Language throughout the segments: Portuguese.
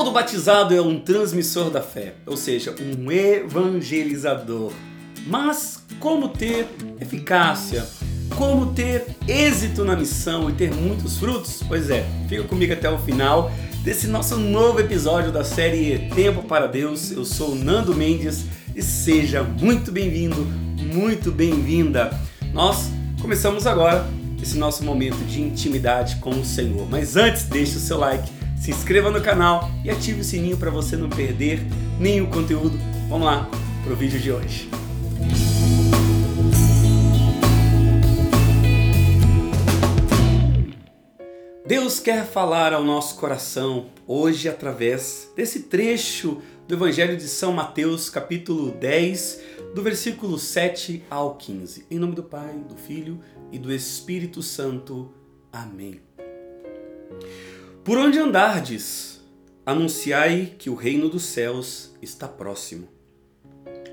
Todo batizado é um transmissor da fé, ou seja, um evangelizador. Mas como ter eficácia? Como ter êxito na missão e ter muitos frutos? Pois é, fica comigo até o final desse nosso novo episódio da série Tempo para Deus. Eu sou Nando Mendes e seja muito bem-vindo, muito bem-vinda. Nós começamos agora esse nosso momento de intimidade com o Senhor. Mas antes, deixe o seu like se inscreva no canal e ative o sininho para você não perder nenhum conteúdo. Vamos lá para o vídeo de hoje. Deus quer falar ao nosso coração hoje através desse trecho do Evangelho de São Mateus, capítulo 10, do versículo 7 ao 15. Em nome do Pai, do Filho e do Espírito Santo. Amém. Por onde andardes, anunciai que o reino dos céus está próximo.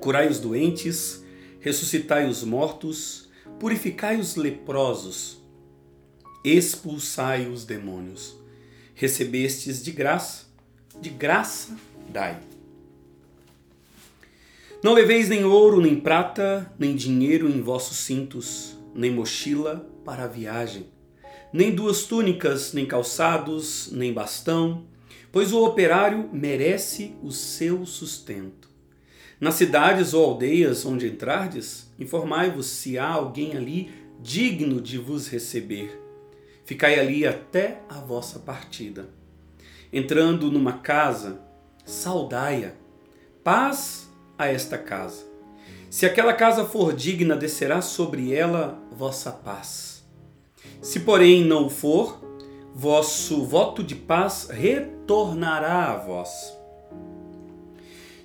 Curai os doentes, ressuscitai os mortos, purificai os leprosos, expulsai os demônios. Recebestes de graça, de graça dai. Não leveis nem ouro, nem prata, nem dinheiro em vossos cintos, nem mochila para a viagem nem duas túnicas, nem calçados, nem bastão, pois o operário merece o seu sustento. Nas cidades ou aldeias onde entrardes, informai-vos se há alguém ali digno de vos receber. Ficai ali até a vossa partida. Entrando numa casa, saudai-a. Paz a esta casa. Se aquela casa for digna, descerá sobre ela vossa paz se, porém, não for, vosso voto de paz retornará a vós.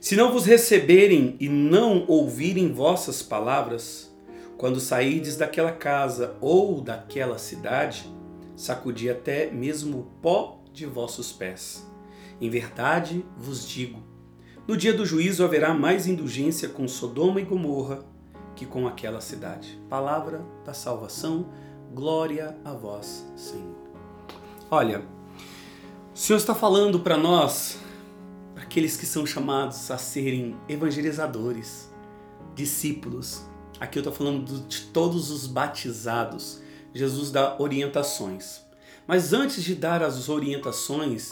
Se não vos receberem e não ouvirem vossas palavras, quando saídes daquela casa ou daquela cidade, sacudi até mesmo o pó de vossos pés. Em verdade vos digo: no dia do juízo haverá mais indulgência com Sodoma e Gomorra que com aquela cidade. Palavra da salvação Glória a vós, Senhor. Olha, o Senhor está falando para nós, para aqueles que são chamados a serem evangelizadores, discípulos. Aqui eu estou falando de todos os batizados. Jesus dá orientações. Mas antes de dar as orientações,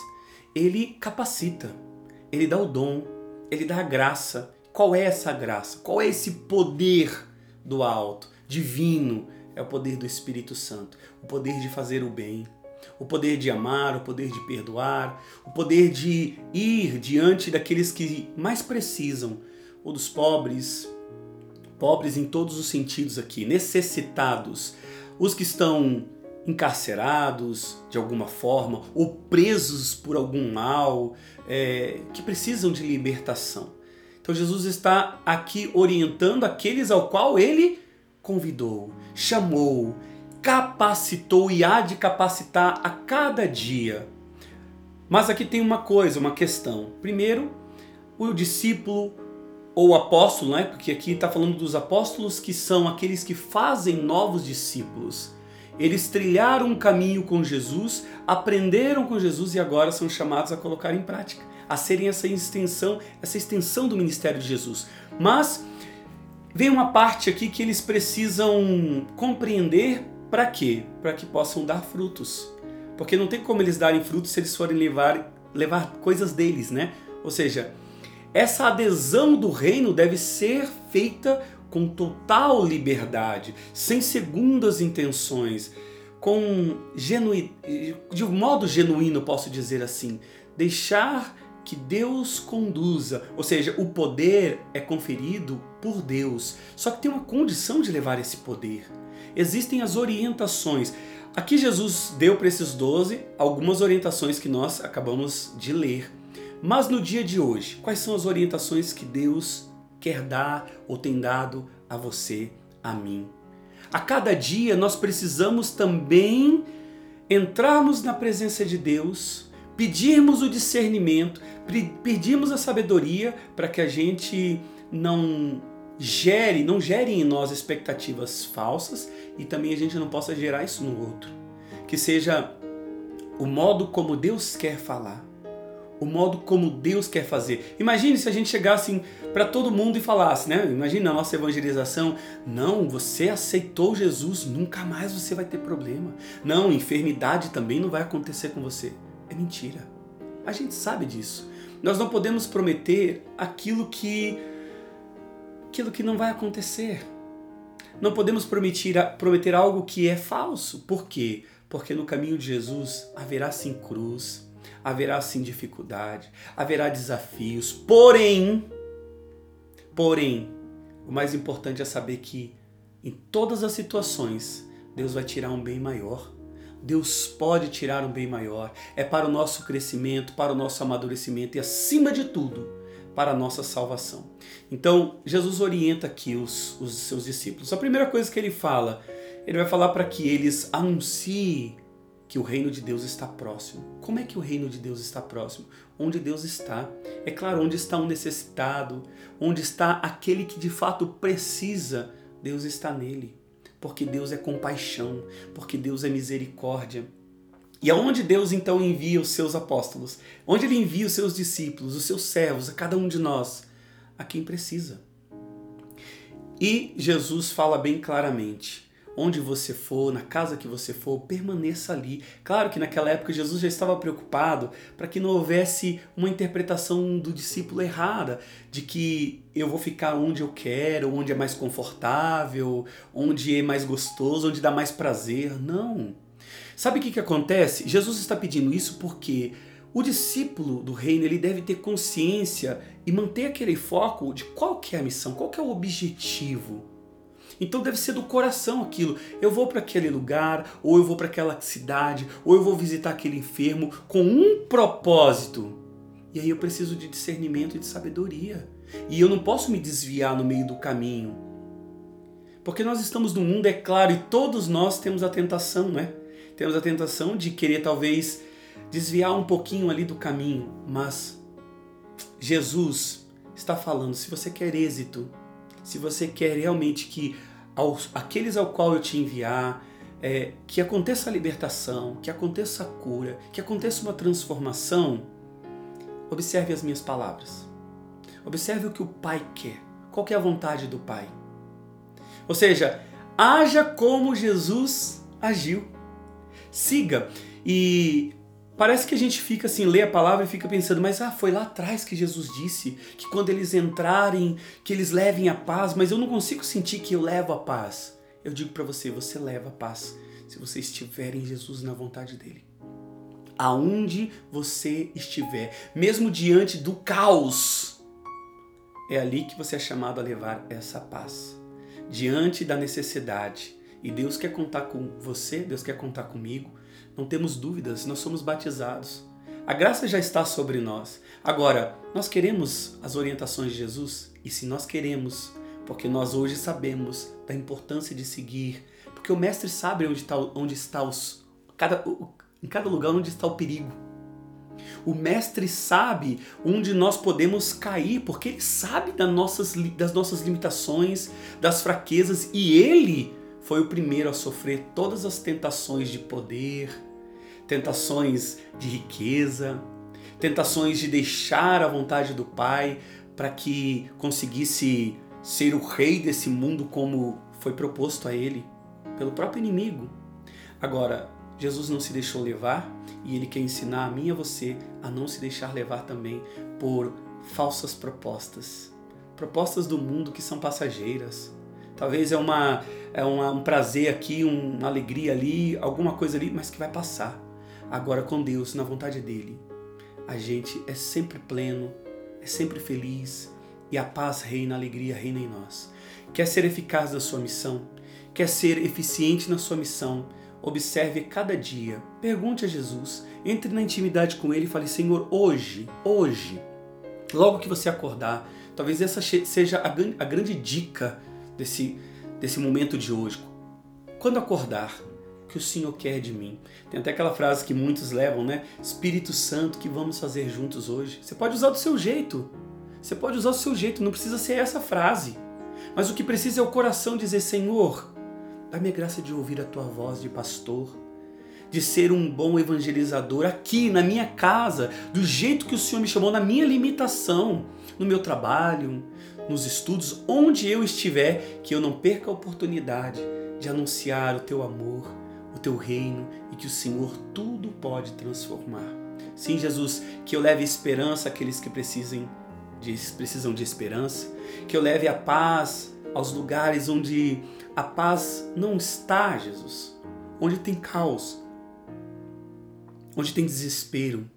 ele capacita, ele dá o dom, ele dá a graça. Qual é essa graça? Qual é esse poder do alto, divino, é o poder do Espírito Santo, o poder de fazer o bem, o poder de amar, o poder de perdoar, o poder de ir diante daqueles que mais precisam, ou dos pobres, pobres em todos os sentidos aqui, necessitados, os que estão encarcerados de alguma forma, ou presos por algum mal, é, que precisam de libertação. Então Jesus está aqui orientando aqueles ao qual ele convidou, chamou, capacitou e há de capacitar a cada dia. Mas aqui tem uma coisa, uma questão. Primeiro, o discípulo ou apóstolo, né? porque aqui está falando dos apóstolos que são aqueles que fazem novos discípulos. Eles trilharam um caminho com Jesus, aprenderam com Jesus e agora são chamados a colocar em prática, a serem essa extensão, essa extensão do ministério de Jesus. Mas Vem uma parte aqui que eles precisam compreender para quê? Para que possam dar frutos. Porque não tem como eles darem frutos se eles forem levar, levar coisas deles, né? Ou seja, essa adesão do reino deve ser feita com total liberdade, sem segundas intenções, com genu... de modo genuíno, posso dizer assim, deixar que Deus conduza, ou seja, o poder é conferido por Deus. Só que tem uma condição de levar esse poder. Existem as orientações. Aqui Jesus deu para esses doze algumas orientações que nós acabamos de ler. Mas no dia de hoje, quais são as orientações que Deus quer dar ou tem dado a você, a mim? A cada dia nós precisamos também entrarmos na presença de Deus pedirmos o discernimento, pedirmos a sabedoria para que a gente não gere, não gere em nós expectativas falsas e também a gente não possa gerar isso no outro. Que seja o modo como Deus quer falar, o modo como Deus quer fazer. Imagine se a gente chegasse para todo mundo e falasse, né? Imagina a nossa evangelização. Não, você aceitou Jesus, nunca mais você vai ter problema. Não, enfermidade também não vai acontecer com você. É mentira. A gente sabe disso. Nós não podemos prometer aquilo que aquilo que não vai acontecer. Não podemos prometer, prometer algo que é falso. Por quê? Porque no caminho de Jesus haverá sim cruz, haverá sim dificuldade, haverá desafios. Porém, porém, o mais importante é saber que em todas as situações Deus vai tirar um bem maior. Deus pode tirar um bem maior. É para o nosso crescimento, para o nosso amadurecimento e, acima de tudo, para a nossa salvação. Então, Jesus orienta aqui os, os seus discípulos. A primeira coisa que ele fala, ele vai falar para que eles anunciem que o reino de Deus está próximo. Como é que o reino de Deus está próximo? Onde Deus está. É claro, onde está um necessitado, onde está aquele que de fato precisa, Deus está nele. Porque Deus é compaixão, porque Deus é misericórdia. E aonde Deus então envia os seus apóstolos? Onde ele envia os seus discípulos, os seus servos, a cada um de nós? A quem precisa. E Jesus fala bem claramente: onde você for, na casa que você for, permaneça ali. Claro que naquela época Jesus já estava preocupado para que não houvesse uma interpretação do discípulo errada, de que eu vou ficar onde eu quero, onde é mais confortável, onde é mais gostoso, onde dá mais prazer. Não. Sabe o que, que acontece? Jesus está pedindo isso porque o discípulo do reino ele deve ter consciência e manter aquele foco de qual que é a missão, qual que é o objetivo então deve ser do coração aquilo. Eu vou para aquele lugar, ou eu vou para aquela cidade, ou eu vou visitar aquele enfermo com um propósito. E aí eu preciso de discernimento e de sabedoria. E eu não posso me desviar no meio do caminho. Porque nós estamos no mundo, é claro, e todos nós temos a tentação, né? Temos a tentação de querer talvez desviar um pouquinho ali do caminho, mas Jesus está falando, se você quer êxito, se você quer realmente que aos, aqueles ao qual eu te enviar, é, que aconteça a libertação, que aconteça a cura, que aconteça uma transformação, observe as minhas palavras. Observe o que o Pai quer. Qual que é a vontade do Pai? Ou seja, haja como Jesus agiu. Siga. E Parece que a gente fica assim, lê a palavra e fica pensando, mas ah, foi lá atrás que Jesus disse que quando eles entrarem, que eles levem a paz, mas eu não consigo sentir que eu levo a paz. Eu digo para você, você leva a paz se você estiver em Jesus na vontade dele. Aonde você estiver, mesmo diante do caos, é ali que você é chamado a levar essa paz. Diante da necessidade. E Deus quer contar com você, Deus quer contar comigo não temos dúvidas, nós somos batizados. A graça já está sobre nós. Agora, nós queremos as orientações de Jesus? E se nós queremos, porque nós hoje sabemos da importância de seguir, porque o Mestre sabe onde está, onde está os, cada, em cada lugar onde está o perigo. O Mestre sabe onde nós podemos cair, porque Ele sabe das nossas, das nossas limitações, das fraquezas, e Ele foi o primeiro a sofrer todas as tentações de poder, tentações de riqueza, tentações de deixar a vontade do Pai para que conseguisse ser o rei desse mundo como foi proposto a ele pelo próprio inimigo. Agora, Jesus não se deixou levar e ele quer ensinar a mim e a você a não se deixar levar também por falsas propostas. Propostas do mundo que são passageiras. Talvez é, uma, é uma, um prazer aqui, uma alegria ali, alguma coisa ali, mas que vai passar. Agora com Deus, na vontade dele, a gente é sempre pleno, é sempre feliz e a paz reina, a alegria reina em nós. Quer ser eficaz na sua missão? Quer ser eficiente na sua missão? Observe cada dia, pergunte a Jesus, entre na intimidade com Ele e fale: Senhor, hoje, hoje, logo que você acordar, talvez essa seja a, grande dica desse, desse momento de hoje. Quando acordar, que o Senhor quer de mim. Tem até aquela frase que muitos levam, né? Espírito Santo, que vamos fazer juntos hoje? Você pode usar do seu jeito. Você pode usar do seu jeito, não precisa ser essa frase. Mas o que precisa é o coração dizer: Senhor, dá-me a graça de ouvir a tua voz de pastor. de ser um bom evangelizador aqui na minha casa, do jeito que o Senhor me chamou, na minha limitação, no meu trabalho, nos estudos, onde eu estiver, que eu não perca a oportunidade de anunciar o teu amor, o teu reino e que o Senhor tudo pode transformar. Sim, Jesus, que eu leve esperança àqueles que precisem de, precisam de esperança, que eu leve a paz aos lugares onde a paz não está, Jesus, onde tem caos, onde tem desespero.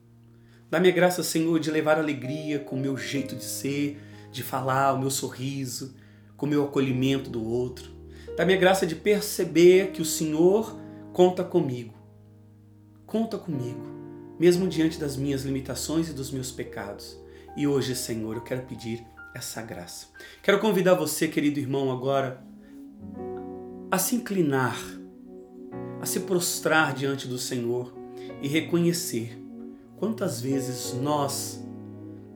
Dá-me a graça, Senhor, de levar alegria com o meu jeito de ser, de falar, o meu sorriso, com o meu acolhimento do outro. Dá-me a graça de perceber que o Senhor conta comigo. Conta comigo, mesmo diante das minhas limitações e dos meus pecados. E hoje, Senhor, eu quero pedir essa graça. Quero convidar você, querido irmão, agora a se inclinar, a se prostrar diante do Senhor e reconhecer quantas vezes nós,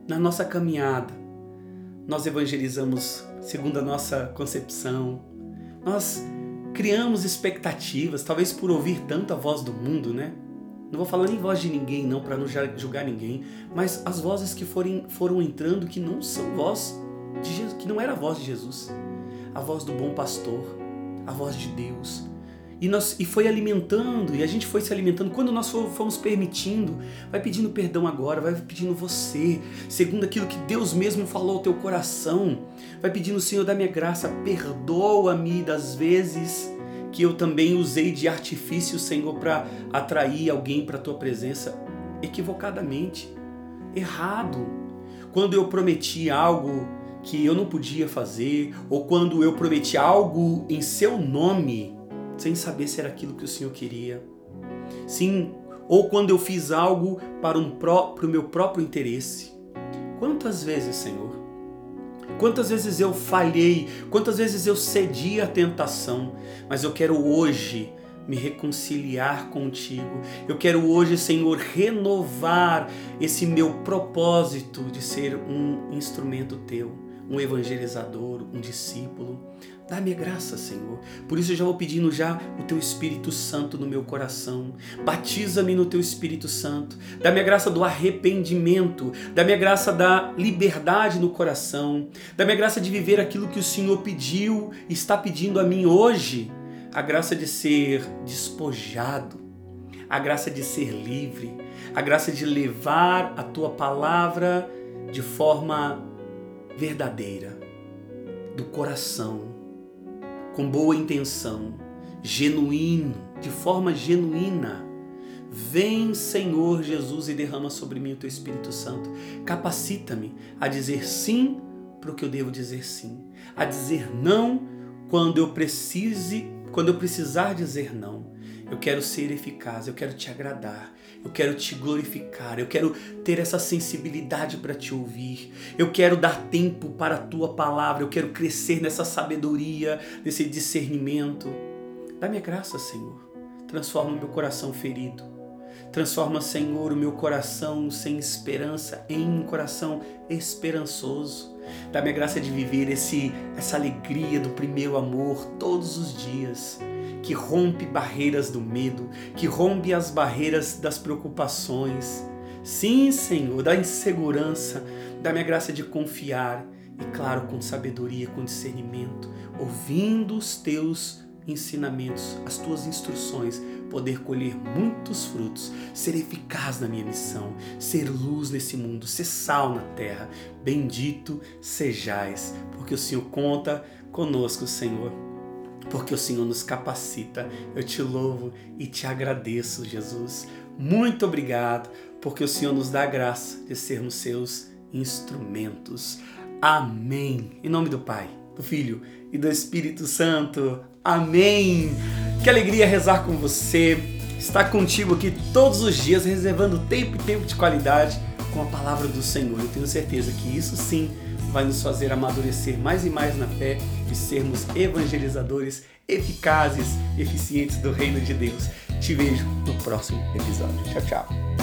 na nossa caminhada, nós evangelizamos segundo a nossa concepção, nós criamos expectativas, talvez por ouvir tanto a voz do mundo, né? Não vou falar nem voz de ninguém, não, para não julgar ninguém, mas as vozes que forem, foram entrando que não são voz de Jesus, que não era a voz de Jesus, a voz do bom pastor, a voz de Deus, e, nós, e foi alimentando, e a gente foi se alimentando. Quando nós fomos permitindo, vai pedindo perdão agora, vai pedindo você, segundo aquilo que Deus mesmo falou ao teu coração. Vai pedindo, Senhor, da minha graça, perdoa-me das vezes que eu também usei de artifício, Senhor, para atrair alguém para a tua presença equivocadamente, errado. Quando eu prometi algo que eu não podia fazer, ou quando eu prometi algo em seu nome sem saber se era aquilo que o Senhor queria. Sim, ou quando eu fiz algo para um o meu próprio interesse. Quantas vezes, Senhor? Quantas vezes eu falhei? Quantas vezes eu cedi à tentação? Mas eu quero hoje me reconciliar contigo. Eu quero hoje, Senhor, renovar esse meu propósito de ser um instrumento teu, um evangelizador, um discípulo. Dá-me graça, Senhor. Por isso eu já vou pedindo já o teu Espírito Santo no meu coração. Batiza-me no teu Espírito Santo. Dá-me a graça do arrependimento. Dá-me a graça da liberdade no coração. Dá-me a graça de viver aquilo que o Senhor pediu está pedindo a mim hoje. A graça de ser despojado. A graça de ser livre. A graça de levar a tua palavra de forma verdadeira, do coração com boa intenção, genuíno, de forma genuína. Vem, Senhor Jesus, e derrama sobre mim o teu Espírito Santo. Capacita-me a dizer sim para o que eu devo dizer sim, a dizer não quando eu precise, quando eu precisar dizer não. Eu quero ser eficaz, eu quero te agradar, eu quero te glorificar, eu quero ter essa sensibilidade para te ouvir, eu quero dar tempo para a tua palavra, eu quero crescer nessa sabedoria, nesse discernimento. Dá-me a graça, Senhor. Transforma o meu coração ferido. Transforma, Senhor, o meu coração sem esperança em um coração esperançoso. Dá-me a graça de viver esse, essa alegria do primeiro amor todos os dias que rompe barreiras do medo, que rompe as barreiras das preocupações. Sim, Senhor, da insegurança, dá-me a graça de confiar e, claro, com sabedoria, com discernimento, ouvindo os teus ensinamentos, as tuas instruções, poder colher muitos frutos, ser eficaz na minha missão, ser luz nesse mundo, ser sal na terra. Bendito sejais, porque o Senhor conta conosco, Senhor porque o Senhor nos capacita. Eu te louvo e te agradeço, Jesus. Muito obrigado, porque o Senhor nos dá a graça de sermos seus instrumentos. Amém. Em nome do Pai, do Filho e do Espírito Santo. Amém. Que alegria rezar com você, estar contigo aqui todos os dias, reservando tempo e tempo de qualidade com a palavra do Senhor. Eu tenho certeza que isso sim vai nos fazer amadurecer mais e mais na fé e sermos evangelizadores eficazes, eficientes do reino de Deus. Te vejo no próximo episódio. Tchau, tchau.